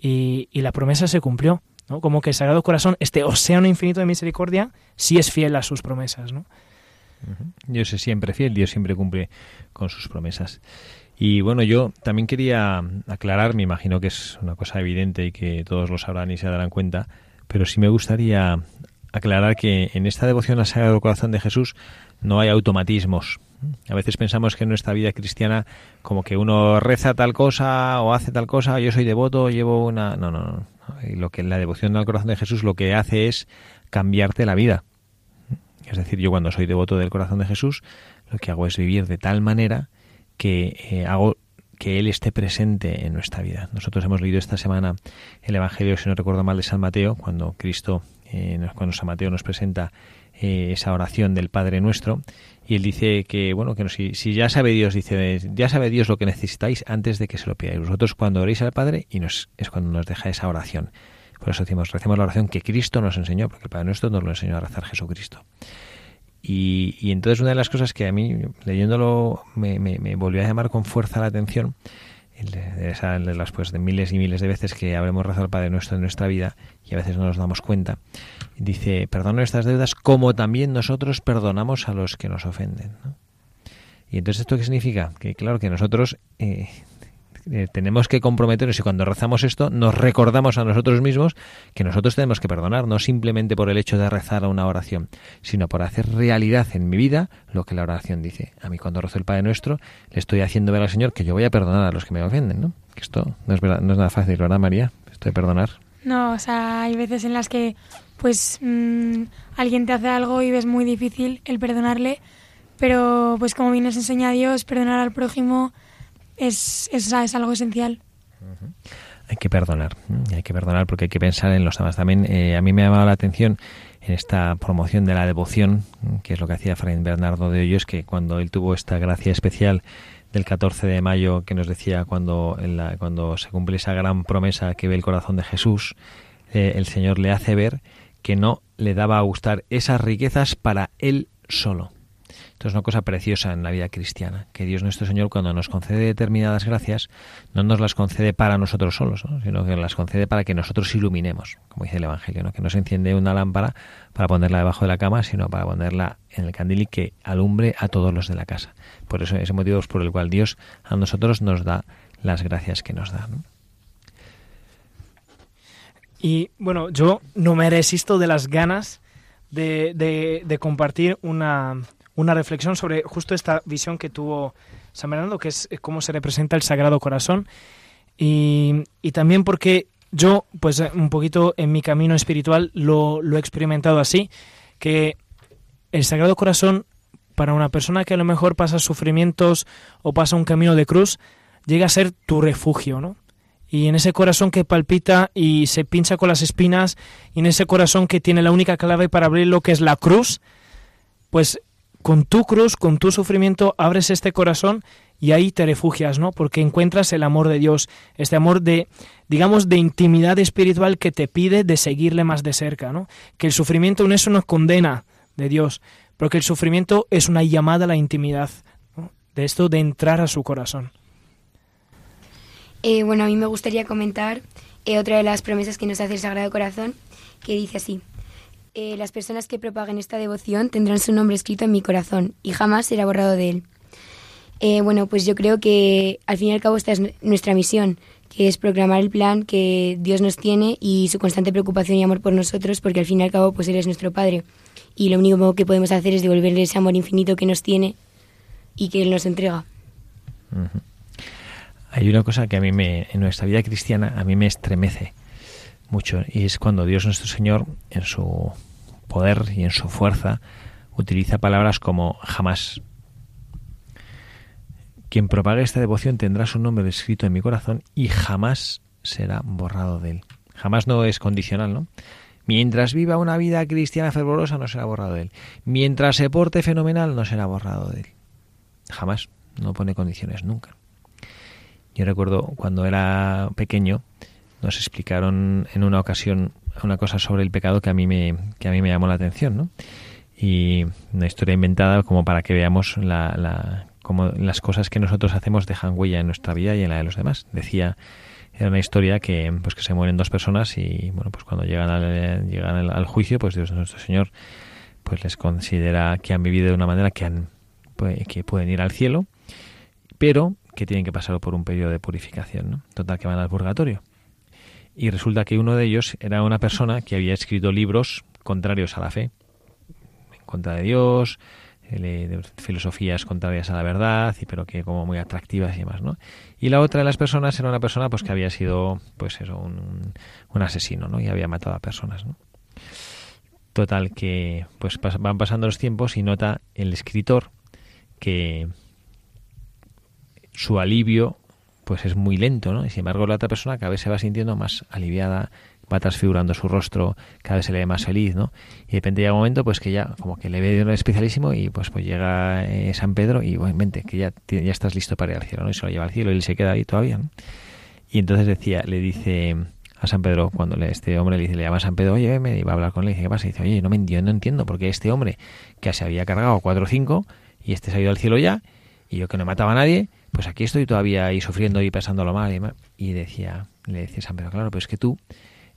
y, la promesa se cumplió, Como que el Sagrado Corazón, este océano infinito de misericordia, sí es fiel a sus promesas, ¿no? Dios es siempre fiel, Dios siempre cumple con sus promesas. Y bueno, yo también quería aclarar, me imagino que es una cosa evidente y que todos lo sabrán y se darán cuenta, pero sí me gustaría aclarar que en esta devoción al Sagrado Corazón de Jesús no hay automatismos. A veces pensamos que en nuestra vida cristiana como que uno reza tal cosa o hace tal cosa, yo soy devoto, llevo una... No, no, no. Lo que la devoción al corazón de Jesús lo que hace es cambiarte la vida. Es decir, yo cuando soy devoto del corazón de Jesús, lo que hago es vivir de tal manera que eh, hago que Él esté presente en nuestra vida. Nosotros hemos leído esta semana el Evangelio, si no recuerdo mal, de San Mateo, cuando Cristo, eh, cuando San Mateo nos presenta eh, esa oración del Padre Nuestro, y Él dice que, bueno, que no, si, ya sabe Dios, dice, ya sabe Dios lo que necesitáis antes de que se lo pidáis. Vosotros cuando oréis al Padre, y nos, es cuando nos deja esa oración. Por eso decimos, recemos la oración que Cristo nos enseñó, porque el Padre Nuestro nos lo enseñó a rezar Jesucristo. Y, entonces una de las cosas que a mí, leyéndolo, me, me, volvió a llamar con fuerza la atención, de las pues, de miles y miles de veces que habremos rezado al Padre Nuestro en nuestra vida y a veces no nos damos cuenta, dice, perdona nuestras deudas como también nosotros perdonamos a los que nos ofenden. Y entonces, ¿esto qué significa? Que claro que nosotros, eh, eh, tenemos que comprometernos y cuando rezamos esto nos recordamos a nosotros mismos que nosotros tenemos que perdonar, no simplemente por el hecho de rezar a una oración, sino por hacer realidad en mi vida lo que la oración dice. A mí cuando rezo el Padre Nuestro le estoy haciendo ver al Señor que yo voy a perdonar a los que me ofenden, ¿no? Esto no es, verdad, no es nada fácil, ¿verdad María? Esto de perdonar. No, o sea, hay veces en las que pues mm, alguien te hace algo y ves muy difícil el perdonarle, pero pues como bien nos enseña Dios, perdonar al prójimo es, es, es algo esencial. Hay que perdonar, hay que perdonar porque hay que pensar en los demás. También eh, a mí me ha llamado la atención en esta promoción de la devoción, que es lo que hacía Fray Bernardo de Hoyos, que cuando él tuvo esta gracia especial del 14 de mayo que nos decía cuando, cuando se cumple esa gran promesa que ve el corazón de Jesús, eh, el Señor le hace ver que no le daba a gustar esas riquezas para él solo. Esto es una cosa preciosa en la vida cristiana, que Dios nuestro Señor cuando nos concede determinadas gracias, no nos las concede para nosotros solos, sino que las concede para que nosotros iluminemos, como dice el Evangelio, ¿no? que no se enciende una lámpara para ponerla debajo de la cama, sino para ponerla en el candil y que alumbre a todos los de la casa. Por eso ese motivo por el cual Dios a nosotros nos da las gracias que nos da. Y bueno, yo no me resisto de las ganas de, de, compartir una, una, reflexión sobre justo esta visión que tuvo San Bernardo, que es cómo se representa el Sagrado Corazón. Y, y también porque yo, pues un poquito en mi camino espiritual lo, lo he experimentado así, que el Sagrado Corazón, para una persona que a lo mejor pasa sufrimientos o pasa un camino de cruz, llega a ser tu refugio, ¿no? Y en ese corazón que palpita y se pincha con las espinas, y en ese corazón que tiene la única clave para abrir lo que es la cruz, pues con tu cruz, con tu sufrimiento, abres este corazón y ahí te refugias, ¿no? Porque encuentras el amor de Dios, este amor de, digamos, de intimidad espiritual que te pide de seguirle más de cerca, ¿no? Que el sufrimiento en eso nos condena de Dios, porque el sufrimiento es una llamada a la intimidad, de esto de entrar a su corazón. Eh, bueno, a mí me gustaría comentar eh, otra de las promesas que nos hace el Sagrado Corazón, que dice así. Eh, las personas que propaguen esta devoción tendrán su nombre escrito en mi corazón y jamás será borrado de él. bueno, pues yo creo que al fin y al cabo esta es nuestra misión, que es proclamar el plan que Dios nos tiene y su constante preocupación y amor por nosotros, porque al fin y al cabo pues Él es nuestro Padre. Y lo único que podemos hacer es devolverle ese amor infinito que nos tiene y que Él nos entrega. Hay una cosa que a mí me, en nuestra vida cristiana, a mí me estremece mucho, y es cuando Dios nuestro Señor, en su poder y en su fuerza, utiliza palabras como jamás. Quien propague esta devoción tendrá su nombre escrito en mi corazón y jamás será borrado de él. Jamás no es condicional, ¿no? Mientras viva una vida cristiana fervorosa no será borrado de él. Mientras se porte fenomenal no será borrado de él. Jamás. No pone condiciones nunca. Yo recuerdo cuando era pequeño, nos explicaron en una ocasión una cosa sobre el pecado que a mí me, que a mí me llamó la atención, ¿no? Y una historia inventada como para que veamos la, la, cómo las cosas que nosotros hacemos dejan huella en nuestra vida y en la de los demás. Decía, era una historia que, pues que se mueren dos personas y, bueno, pues cuando llegan al, llegan al, juicio, pues Dios nuestro Señor pues les considera que han vivido de una manera que han pues, que pueden ir al cielo, pero que tienen que pasar por un periodo de purificación. Total, que van al purgatorio. Y resulta que uno de ellos era una persona que había escrito libros contrarios a la fe, en contra de Dios, eh, filosofías contrarias a la verdad, pero que como muy atractivas y demás, ¿no? Y la otra de las personas era una persona pues que había sido, pues eso, un, un asesino, ¿no? Y había matado a personas, ¿no? Total que pues van pasando los tiempos y nota el escritor que su alivio pues es muy lento, ¿no? Y sin embargo la otra persona cada vez se va sintiendo más aliviada, va transfigurando su rostro, cada vez se le ve más feliz, ¿no? Y de repente un momento pues que ya como que le ve de un especialísimo y pues pues llega eh, San Pedro y bueno, vente, que ya, ya estás listo para ir al cielo, ¿no? Y se lo lleva al cielo y él se queda ahí todavía, ¿no? Y entonces decía, le dice a San Pedro, cuando este hombre le dice, le llama a San Pedro, oye, me iba a hablar con él, y dice, ¿qué pasa? Y dice, oye, no me entiendo, no entiendo, porque este hombre que se había cargado cuatro o cinco y este se ha ido al cielo ya, y yo que no mataba a nadie, pues aquí estoy todavía ahí sufriendo y pasándolo mal. Y, decía, le decía San Pedro, claro, pero es que tú,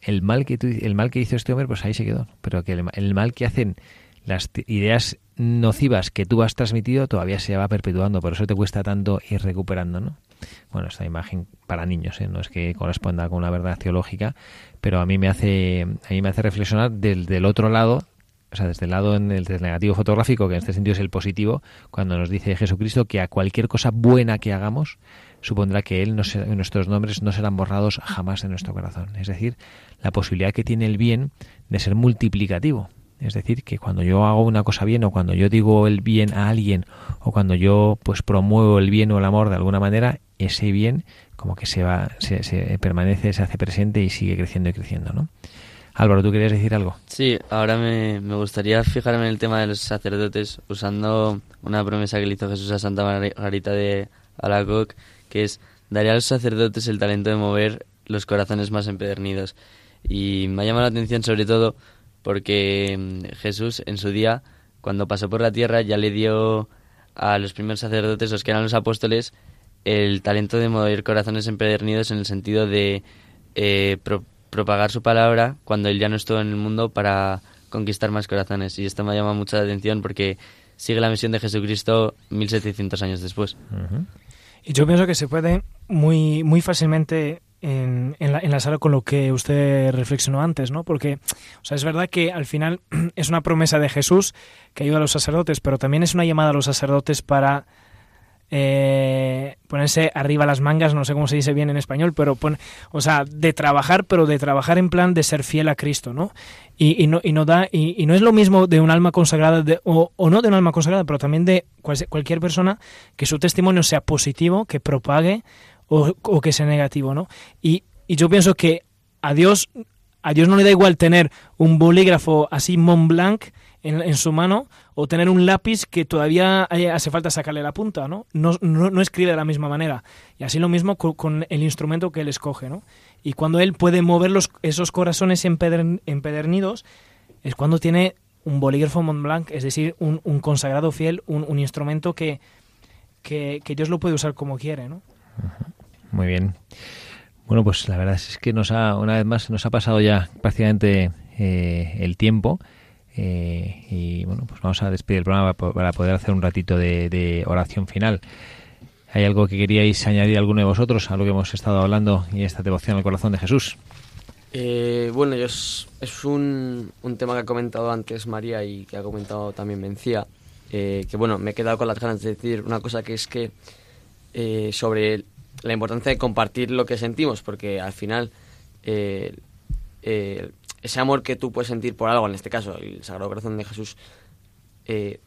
el mal que, tú, el mal que hizo este hombre, pues ahí se quedó. Pero que el, mal que hacen las ideas nocivas que tú has transmitido todavía se va perpetuando, por eso te cuesta tanto ir recuperando, ¿no? Bueno, esta imagen para niños, ¿eh? no es que corresponda con una verdad teológica, pero a mí me hace, a mí me hace reflexionar del, del otro lado, o sea, desde el lado en el, del negativo fotográfico, que en este sentido es el positivo, cuando nos dice Jesucristo que a cualquier cosa buena que hagamos, supondrá que él no se- nuestros nombres no serán borrados jamás de nuestro corazón. Es decir, la posibilidad que tiene el bien de ser multiplicativo. Es decir, que cuando yo hago una cosa bien o cuando yo digo el bien a alguien o cuando yo pues promuevo el bien o el amor de alguna manera, ese bien como que se va, se, se permanece, se hace presente y sigue creciendo y creciendo, ¿no? Álvaro, ¿tú querías decir algo? Sí, ahora me, me gustaría fijarme en el tema de los sacerdotes usando una promesa que le hizo Jesús a Santa Margarita de Alacoc, que es, daré a los sacerdotes el talento de mover los corazones más empedernidos. Y me ha llamado la atención sobre todo porque mm, Jesús en su día, cuando pasó por la tierra, ya le dio a los primeros sacerdotes, los que eran los apóstoles, el talento de mover corazones empedernidos en el sentido de eh, propagar su palabra cuando él ya no estuvo en el mundo para conquistar más corazones. Y esto me llama mucho la atención porque sigue la misión de Jesucristo 1700 años después. Y yo pienso que se puede muy, muy fácilmente en, en, la, enlazar con lo que usted reflexionó antes, ¿no? Porque, o sea, es verdad que al final [CLEARS THROAT] es una promesa de Jesús que ayuda a los sacerdotes, pero también es una llamada a los sacerdotes para eh, ponerse arriba las mangas, no sé cómo se dice bien en español, pero pon, o sea, de trabajar, pero de trabajar en plan de ser fiel a Cristo, ¿no? Y, no, y no da, y, no es lo mismo de un alma consagrada, de, o, o, no de un alma consagrada, pero también de cual, cualquier persona que su testimonio sea positivo, que propague o, que sea negativo, ¿no? Y, y yo pienso que a Dios, a Dios no le da igual tener un bolígrafo así Mont Blanc en, en, su mano o tener un lápiz que todavía hace falta sacarle la punta, ¿no? No, no, no escribe de la misma manera. Y así lo mismo con, con, el instrumento que él escoge, ¿no? Y cuando él puede mover los, esos corazones empeder, empedernidos es cuando tiene un bolígrafo Mont Blanc, es decir, un, un consagrado fiel, un, un instrumento que, que, que, Dios lo puede usar como quiere, ¿no? Muy bien. Bueno, pues la verdad es que nos ha, una vez más, nos ha pasado ya prácticamente eh, el tiempo. Eh, y bueno, pues vamos a despedir el programa para poder hacer un ratito de, de, oración final. ¿Hay algo que queríais añadir alguno de vosotros a lo que hemos estado hablando y esta devoción al corazón de Jesús? Eh, bueno, es, es un, un, tema que ha comentado antes María y que ha comentado también Mencía, eh, que bueno, me he quedado con las ganas de decir una cosa que es que eh, sobre la importancia de compartir lo que sentimos, porque al final eh, ese amor que tú puedes sentir por algo, en este caso el Sagrado Corazón de Jesús, eh,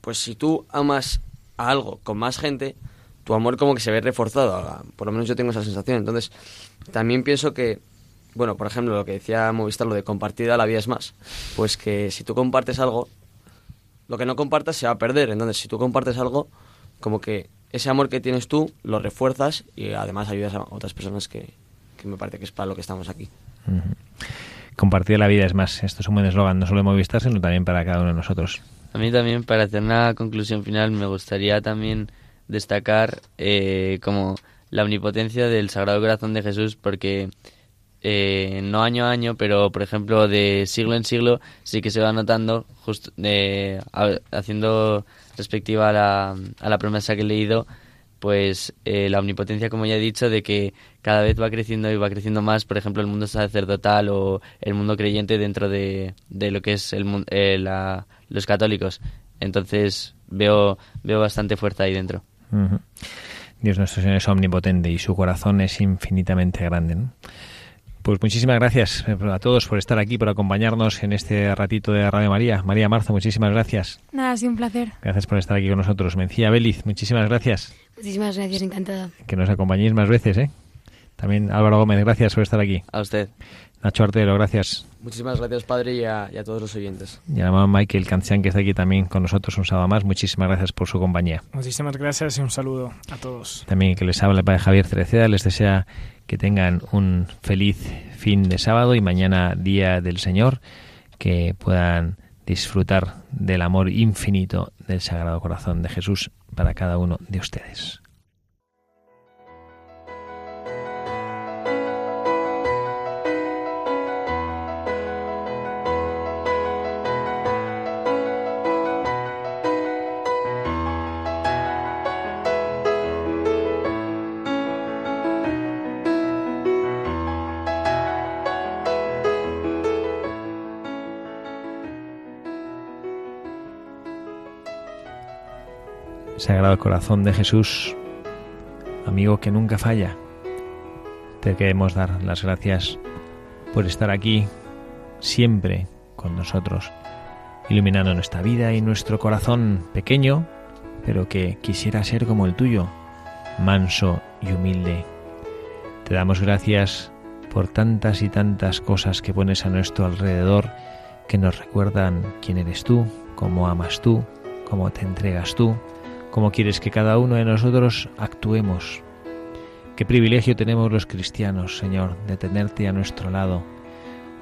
pues si tú amas a algo con más gente, tu amor como que se ve reforzado, por lo menos yo tengo esa sensación. Entonces, también pienso que, bueno, por ejemplo, lo que decía Movistar, lo de compartida la vida es más, pues que si tú compartes algo, lo que no compartas se va a perder. Entonces, si tú compartes algo, como que ese amor que tienes tú lo refuerzas y además ayudas a otras personas que, me parece que es para lo que estamos aquí. Compartir la vida es más. Esto es un buen eslogan, no solo de Movistar, sino también para cada uno de nosotros. A mí también, para hacer una conclusión final, me gustaría también destacar eh, como la omnipotencia del Sagrado Corazón de Jesús, porque eh, no año a año, pero por ejemplo de siglo en siglo sí que se va notando, justo eh, haciendo respectiva a la, a la promesa que he leído, pues eh, la omnipotencia, como ya he dicho, de que cada vez va creciendo y va creciendo más, por ejemplo, el mundo sacerdotal o el mundo creyente dentro de, de lo que es el, eh, la, los católicos. Entonces veo, veo bastante fuerza ahí dentro. Dios nuestro Señor es omnipotente y su corazón es infinitamente grande. ¿no? Pues muchísimas gracias a todos por estar aquí, por acompañarnos en este ratito de Radio María. María Marzo, muchísimas gracias. Nada, sí, un placer. Gracias por estar aquí con nosotros. Mencía Beliz, muchísimas gracias. Muchísimas gracias, encantada. Que nos acompañéis más veces, ¿eh? También Álvaro Gómez, gracias por estar aquí. A usted. Nacho Artero, gracias. Muchísimas gracias, padre, y a, y a todos los oyentes. Y a la mamá Michael Cancian, que está aquí también con nosotros un sábado más. Muchísimas gracias por su compañía. Muchísimas gracias y un saludo a todos. También que les habla el padre Javier Cereceda. Les desea que tengan un feliz fin de sábado y mañana día del Señor, que puedan disfrutar del amor infinito del Sagrado Corazón de Jesús para cada uno de ustedes. Sagrado Corazón de Jesús, amigo que nunca falla, te queremos dar las gracias por estar aquí siempre con nosotros, iluminando nuestra vida y nuestro corazón pequeño, pero que quisiera ser como el tuyo, manso y humilde. Te damos gracias por tantas y tantas cosas que pones a nuestro alrededor que nos recuerdan quién eres tú, cómo amas tú, cómo te entregas tú, cómo quieres que cada uno de nosotros actuemos. Qué privilegio tenemos los cristianos, Señor, de tenerte a nuestro lado.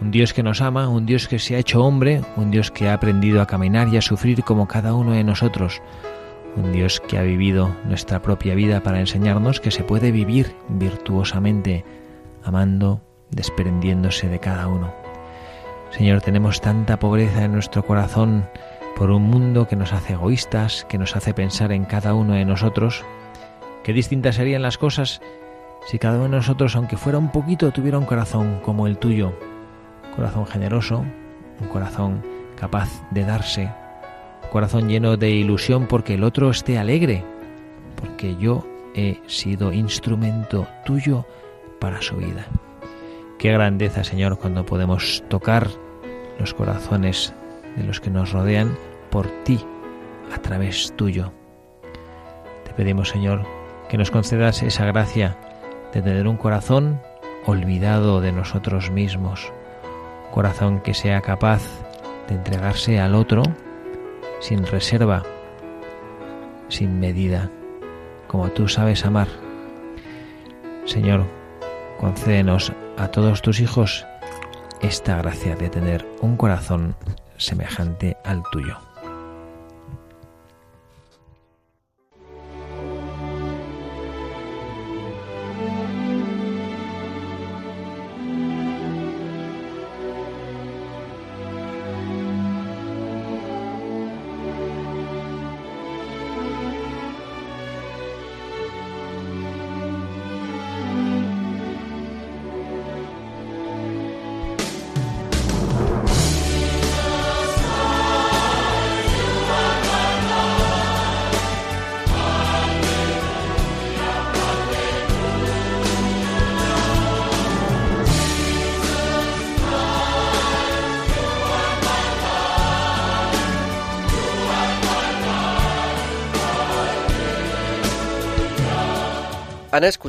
Un Dios que nos ama, un Dios que se ha hecho hombre, un Dios que ha aprendido a caminar y a sufrir como cada uno de nosotros, un Dios que ha vivido nuestra propia vida para enseñarnos que se puede vivir virtuosamente, amando, desprendiéndose de cada uno. Señor, tenemos tanta pobreza en nuestro corazón por un mundo que nos hace egoístas, que nos hace pensar en cada uno de nosotros. Qué distintas serían las cosas si cada uno de nosotros, aunque fuera un poquito, tuviera un corazón como el tuyo, un corazón generoso, un corazón capaz de darse, un corazón lleno de ilusión porque el otro esté alegre, porque yo he sido instrumento tuyo para su vida. Qué grandeza, Señor, cuando podemos tocar los corazones de los que nos rodean por ti, a través tuyo. Te pedimos, Señor, que nos concedas esa gracia de tener un corazón olvidado de nosotros mismos, un corazón que sea capaz de entregarse al otro sin reserva, sin medida, como tú sabes amar. Señor, concédenos a todos tus hijos esta gracia de tener un corazón semejante al tuyo.